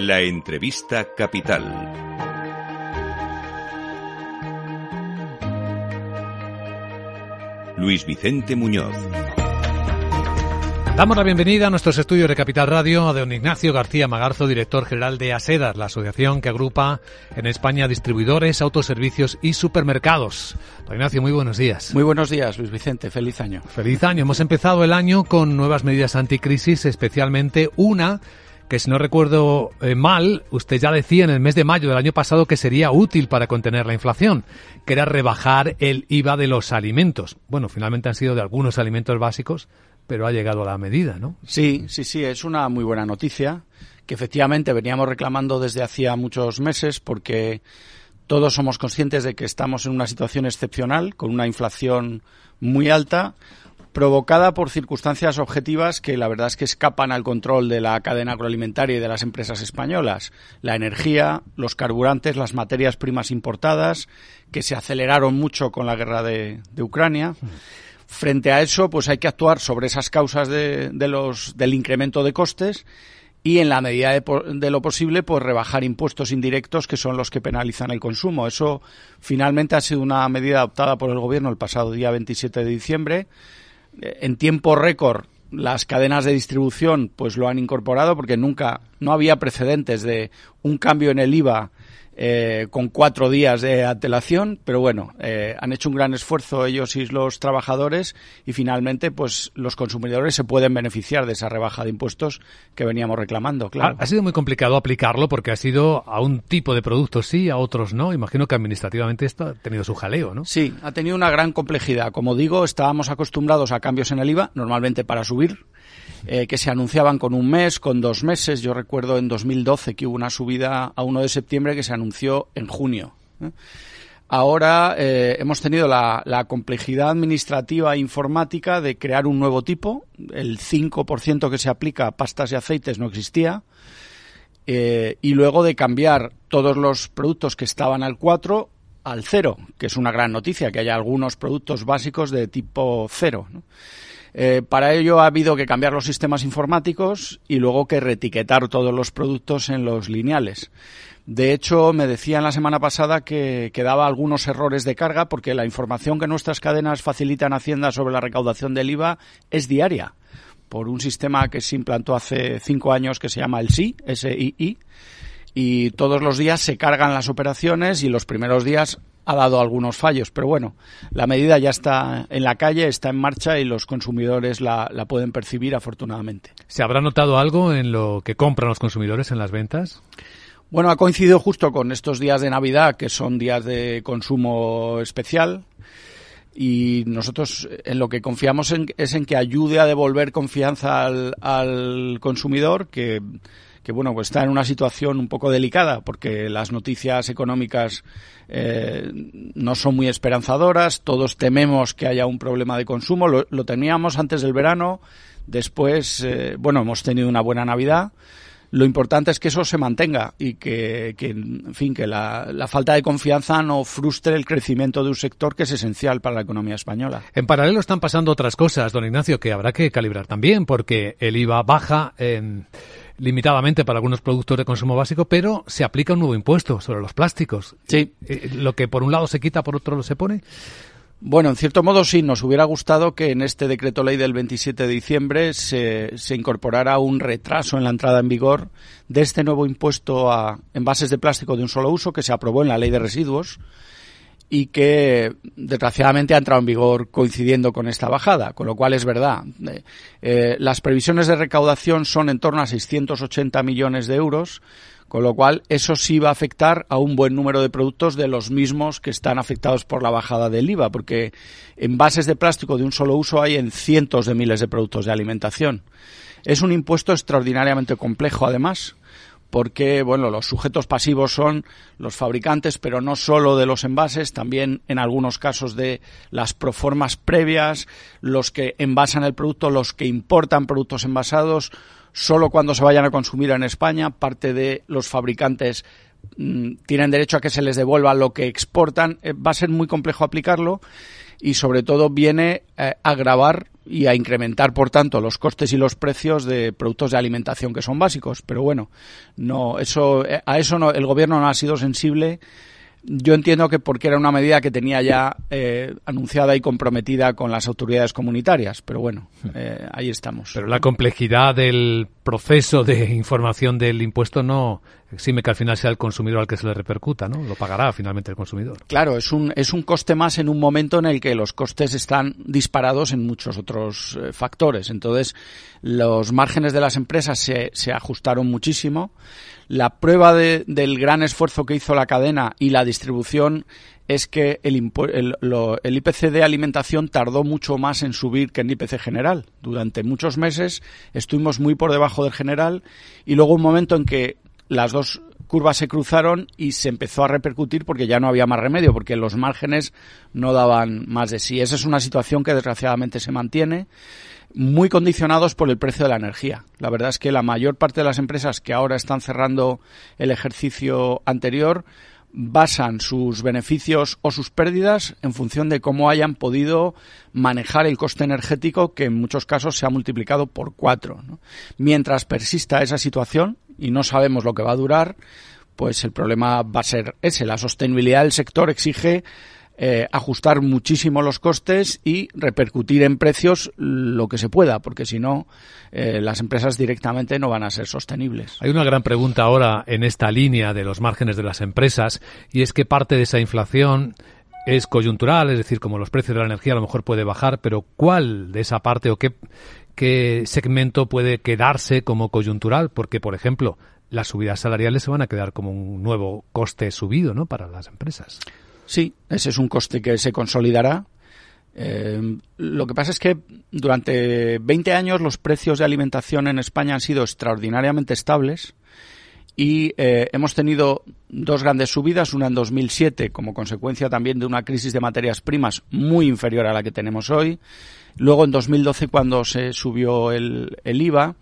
La entrevista capital. Luis Vicente Muñoz. Damos la bienvenida a nuestros estudios de Capital Radio a don Ignacio García Magarzo, director general de ASEDAS, la asociación que agrupa en España distribuidores, autoservicios y supermercados. Don Ignacio, muy buenos días. Muy buenos días, Luis Vicente. Feliz año. Feliz año. Hemos empezado el año con nuevas medidas anticrisis, especialmente una que si no recuerdo eh, mal, usted ya decía en el mes de mayo del año pasado que sería útil para contener la inflación, que era rebajar el IVA de los alimentos. Bueno, finalmente han sido de algunos alimentos básicos, pero ha llegado a la medida, ¿no? Sí, sí, sí, es una muy buena noticia que efectivamente veníamos reclamando desde hacía muchos meses porque todos somos conscientes de que estamos en una situación excepcional con una inflación muy alta provocada por circunstancias objetivas que la verdad es que escapan al control de la cadena agroalimentaria y de las empresas españolas. La energía, los carburantes, las materias primas importadas, que se aceleraron mucho con la guerra de, de Ucrania. Frente a eso, pues hay que actuar sobre esas causas de, los, del incremento de costes y en la medida de, lo posible pues rebajar impuestos indirectos que son los que penalizan el consumo. Eso finalmente ha sido una medida adoptada por el gobierno el pasado día 27 de diciembre. Eh, en tiempo récord las cadenas de distribución pues lo han incorporado porque nunca no había precedentes de un cambio en el IVA eh, con cuatro días de antelación, pero bueno, eh, han hecho un gran esfuerzo ellos y los trabajadores y finalmente pues los consumidores se pueden beneficiar de esa rebaja de impuestos que veníamos reclamando, claro. Ha, sido muy complicado aplicarlo porque ha sido a un tipo de productos sí, a otros no. Imagino que administrativamente esto ha tenido su jaleo, ¿no? Sí, ha tenido una gran complejidad. Como digo, estábamos acostumbrados a cambios en el IVA, normalmente para subir, eh, que se anunciaban con un mes, con dos meses. Yo recuerdo en 2012 que hubo una subida a 1 de septiembre que se anunció en junio. ¿eh? Ahora eh, hemos tenido la, complejidad administrativa e informática de crear un nuevo tipo. El 5% que se aplica a pastas y aceites no existía. y luego de cambiar todos los productos que estaban al 4 al 0, que es una gran noticia, que haya algunos productos básicos de tipo 0. Eh, para ello ha habido que cambiar los sistemas informáticos y luego que retiquetar todos los productos en los lineales. De hecho, me decían la semana pasada que, quedaba algunos errores de carga porque la información que nuestras cadenas facilitan a Hacienda sobre la recaudación del IVA es diaria por un sistema que se implantó hace cinco años que se llama el SI, SII, y todos los días se cargan las operaciones y los primeros días ha dado algunos fallos, pero bueno, la medida ya está en la calle, está en marcha y los consumidores la, pueden percibir afortunadamente. ¿Se habrá notado algo en lo que compran los consumidores en las ventas? Bueno, ha coincidido justo con estos días de Navidad, que son días de consumo especial, y nosotros en lo que confiamos es en que ayude a devolver confianza al, al consumidor, que que bueno, pues está en una situación un poco delicada porque las noticias económicas eh, no son muy esperanzadoras, todos tememos que haya un problema de consumo, lo, teníamos antes del verano, después, eh, bueno, hemos tenido una buena Navidad, lo importante es que eso se mantenga y que, en fin, que la, la, falta de confianza no frustre el crecimiento de un sector que es esencial para la economía española. En paralelo están pasando otras cosas, don Ignacio, que habrá que calibrar también, porque el IVA baja en limitadamente para algunos productos de consumo básico, pero se aplica un nuevo impuesto sobre los plásticos. Sí. Eh, lo que por un lado se quita, por otro lo se pone. Bueno, en cierto modo sí, nos hubiera gustado que en este decreto ley del 27 de diciembre se, se, incorporara un retraso en la entrada en vigor de este nuevo impuesto a envases de plástico de un solo uso que se aprobó en la ley de residuos y que desgraciadamente ha entrado en vigor coincidiendo con esta bajada, con lo cual es verdad. Eh, eh, las previsiones de recaudación son en torno a 680 millones de euros, con lo cual eso sí va a afectar a un buen número de productos de los mismos que están afectados por la bajada del IVA, porque envases de plástico de un solo uso hay en cientos de miles de productos de alimentación. Es un impuesto extraordinariamente complejo, además, porque bueno, los sujetos pasivos son los fabricantes, pero no solo de los envases, también en algunos casos de las proformas previas, los que envasan el producto, los que importan productos envasados, solo cuando se vayan a consumir en España, parte de los fabricantes tienen derecho a que se les devuelva lo que exportan. Eh, va a ser muy complejo aplicarlo y sobre todo viene a agravar y a incrementar, por tanto, los costes y los precios de productos de alimentación que son básicos. Pero bueno, no, eso, a eso no, el gobierno no ha sido sensible yo entiendo que porque era una medida que tenía ya eh, anunciada y comprometida con las autoridades comunitarias, pero bueno, eh, ahí estamos. Pero la complejidad del proceso de información del impuesto no exime que al final sea el consumidor al que se le repercuta, ¿no? Lo pagará finalmente el consumidor. Claro, es un, es un coste más en un momento en el que los costes están disparados en muchos otros eh, factores. Entonces, los márgenes de las empresas se, se ajustaron muchísimo. La prueba del gran esfuerzo que hizo la cadena y la distribución es que el, el, IPC de alimentación tardó mucho más en subir que el IPC general. Durante muchos meses estuvimos muy por debajo del general y luego un momento en que las dos curvas se cruzaron y se empezó a repercutir porque ya no había más remedio, porque los márgenes no daban más de sí. Esa es una situación que desgraciadamente se mantiene muy condicionados por el precio de la energía. La verdad es que la mayor parte de las empresas que ahora están cerrando el ejercicio anterior basan sus beneficios o sus pérdidas en función de cómo hayan podido manejar el coste energético que en muchos casos se ha multiplicado por cuatro. Mientras persista esa situación y no sabemos lo que va a durar, pues el problema va a ser ese. La sostenibilidad del sector exige eh, ajustar muchísimo los costes y repercutir en precios lo que se pueda, porque si no, eh, las empresas directamente no van a ser sostenibles. Hay una gran pregunta ahora en esta línea de los márgenes de las empresas y es que parte de esa inflación es coyuntural, es decir, como los precios de la energía a lo mejor puede bajar, pero ¿cuál de esa parte o qué, qué segmento puede quedarse como coyuntural? Porque, por ejemplo, las subidas salariales se van a quedar como un nuevo coste subido, ¿no? Para las empresas. Sí, ese es un coste que se consolidará. Eh, lo que pasa es que durante 20 años los precios de alimentación en España han sido extraordinariamente estables y eh, hemos tenido dos grandes subidas, una en 2007 como consecuencia también de una crisis de materias primas muy inferior a la que tenemos hoy, luego en 2012 cuando se subió el, IVA,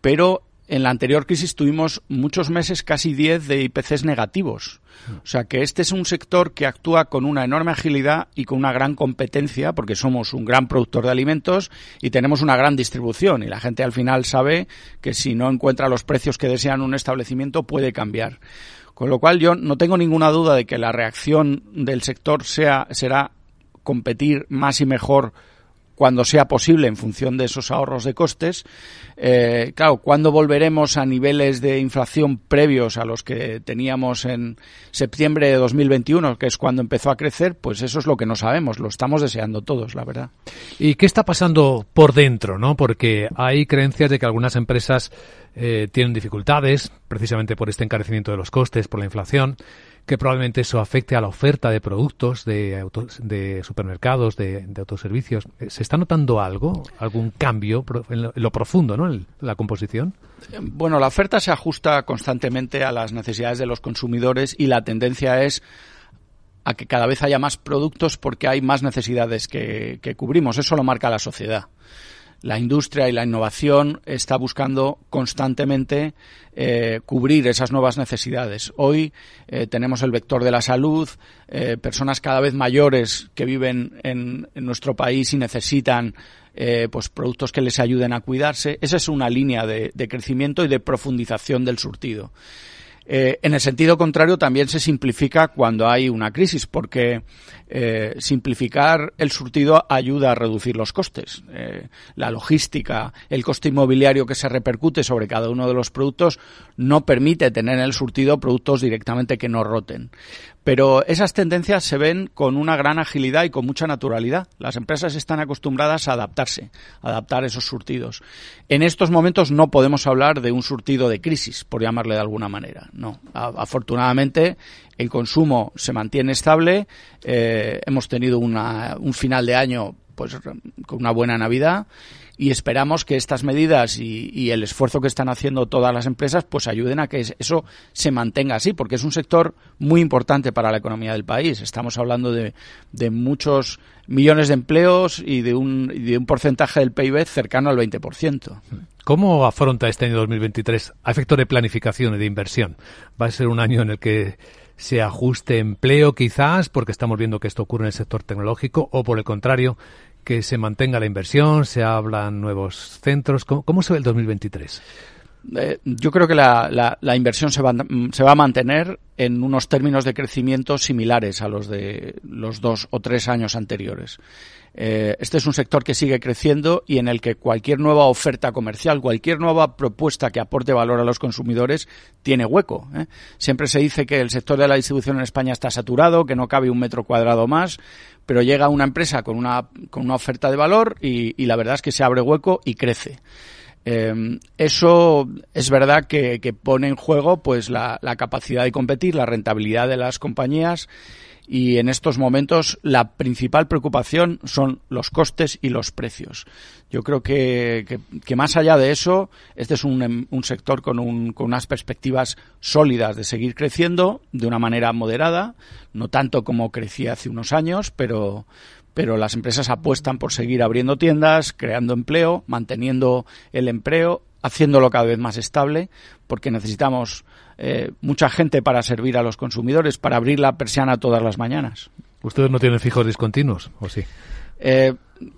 pero en la anterior crisis tuvimos muchos meses, casi 10, de IPCs negativos. O sea que este es un sector que actúa con una enorme agilidad y con una gran competencia, porque somos un gran productor de alimentos y tenemos una gran distribución. Y la gente al final sabe que si no encuentra los precios que desean un establecimiento puede cambiar. Con lo cual yo no tengo ninguna duda de que la reacción del sector sea, será competir más y mejor cuando sea posible en función de esos ahorros de costes. Eh, claro, ¿cuándo volveremos a niveles de inflación previos a los que teníamos en septiembre de 2021, que es cuando empezó a crecer? Pues eso es lo que no sabemos, lo estamos deseando todos, la verdad. ¿Y qué está pasando por dentro? ¿no? Porque hay creencias de que algunas empresas eh, tienen dificultades, precisamente por este encarecimiento de los costes, por la inflación que probablemente eso afecte a la oferta de productos de, de supermercados, de, autoservicios. Eh, ¿Se está notando algo, algún cambio en lo, profundo, ¿no? En la composición? Bueno, la oferta se ajusta constantemente a las necesidades de los consumidores y la tendencia es a que cada vez haya más productos porque hay más necesidades que cubrimos. Eso lo marca la sociedad la industria y la innovación está buscando constantemente eh, cubrir esas nuevas necesidades. Hoy eh, tenemos el vector de la salud, eh, personas cada vez mayores que viven en, nuestro país y necesitan pues productos que les ayuden a cuidarse. Esa es una línea de crecimiento y de profundización del surtido. Eh, en el sentido contrario, también se simplifica cuando hay una crisis, porque eh, simplificar el surtido ayuda a reducir los costes. Eh, la logística, el coste inmobiliario que se repercute sobre cada uno de los productos no permite tener en el surtido productos directamente que no roten. Pero esas tendencias se ven con una gran agilidad y con mucha naturalidad. Las empresas están acostumbradas a adaptarse, a adaptar esos surtidos. En estos momentos no podemos hablar de un surtido de crisis, por llamarle de alguna manera. No. afortunadamente, el consumo se mantiene estable. Eh, hemos tenido un final de año pues con una buena Navidad y esperamos que estas medidas y, el esfuerzo que están haciendo todas las empresas pues ayuden a que eso se mantenga así, porque es un sector muy importante para la economía del país. Estamos hablando de, muchos millones de empleos y de un, de un porcentaje del PIB cercano al 20%. ¿Cómo afronta este año 2023 a efecto de planificación y de inversión? ¿Va a ser un año en el que se ajuste empleo quizás, porque estamos viendo que esto ocurre en el sector tecnológico, o por el contrario, que se mantenga la inversión, se hablan nuevos centros. ¿Cómo, se ve el 2023? Eh, yo creo que la, la, inversión se va, se va, a mantener en unos términos de crecimiento similares a los de los dos o tres años anteriores. Eh, este es un sector que sigue creciendo y en el que cualquier nueva oferta comercial, cualquier nueva propuesta que aporte valor a los consumidores tiene hueco. ¿eh? Siempre se dice que el sector de la distribución en España está saturado, que no cabe un metro cuadrado más, pero llega una empresa con una, con una oferta de valor y, la verdad es que se abre hueco y crece. Eh, eso es verdad que, pone en juego pues la, la, capacidad de competir, la rentabilidad de las compañías y en estos momentos la principal preocupación son los costes y los precios. Yo creo que, que, más allá de eso, este es un, sector con, un, con unas perspectivas sólidas de seguir creciendo de una manera moderada, no tanto como crecía hace unos años, pero, pero las empresas apuestan por seguir abriendo tiendas, creando empleo, manteniendo el empleo, haciéndolo cada vez más estable, porque necesitamos eh, mucha gente para servir a los consumidores, para abrir la persiana todas las mañanas. ¿Ustedes no tienen fijos discontinuos, o sí? Eh,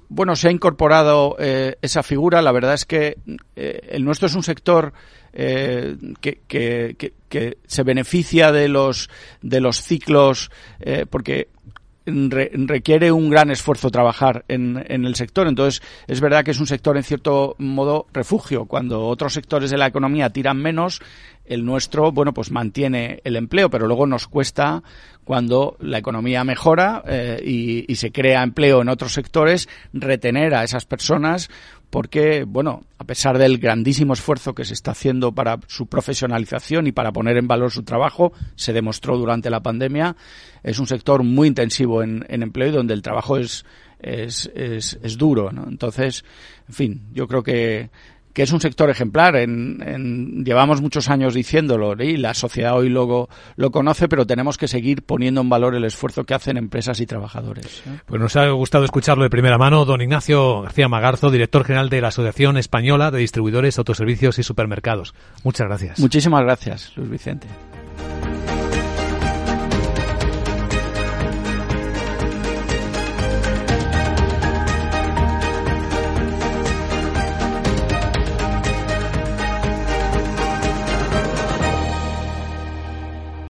bueno, se ha incorporado eh, esa figura. La verdad es que el nuestro es un sector que, que, se beneficia de los de los ciclos porque requiere un gran esfuerzo trabajar en, en, el sector. Entonces, es verdad que es un sector, en cierto modo, refugio. Cuando otros sectores de la economía tiran menos, el nuestro, bueno, pues mantiene el empleo, pero luego nos cuesta cuando la economía mejora eh, y, se crea empleo en otros sectores, retener a esas personas porque, bueno, a pesar del grandísimo esfuerzo que se está haciendo para su profesionalización y para poner en valor su trabajo, se demostró durante la pandemia, es un sector muy intensivo en, en empleo y donde el trabajo es, es, es, es duro, ¿no? Entonces, en fin, yo creo que que es un sector ejemplar. En, llevamos muchos años diciéndolo y la sociedad hoy luego lo conoce, pero tenemos que seguir poniendo en valor el esfuerzo que hacen empresas y trabajadores. ¿eh? Pues nos ha gustado escucharlo de primera mano. Don Ignacio García Magarzo, director general de la Asociación Española de Distribuidores, Autoservicios y Supermercados. Muchas gracias. Muchísimas gracias, Luis Vicente.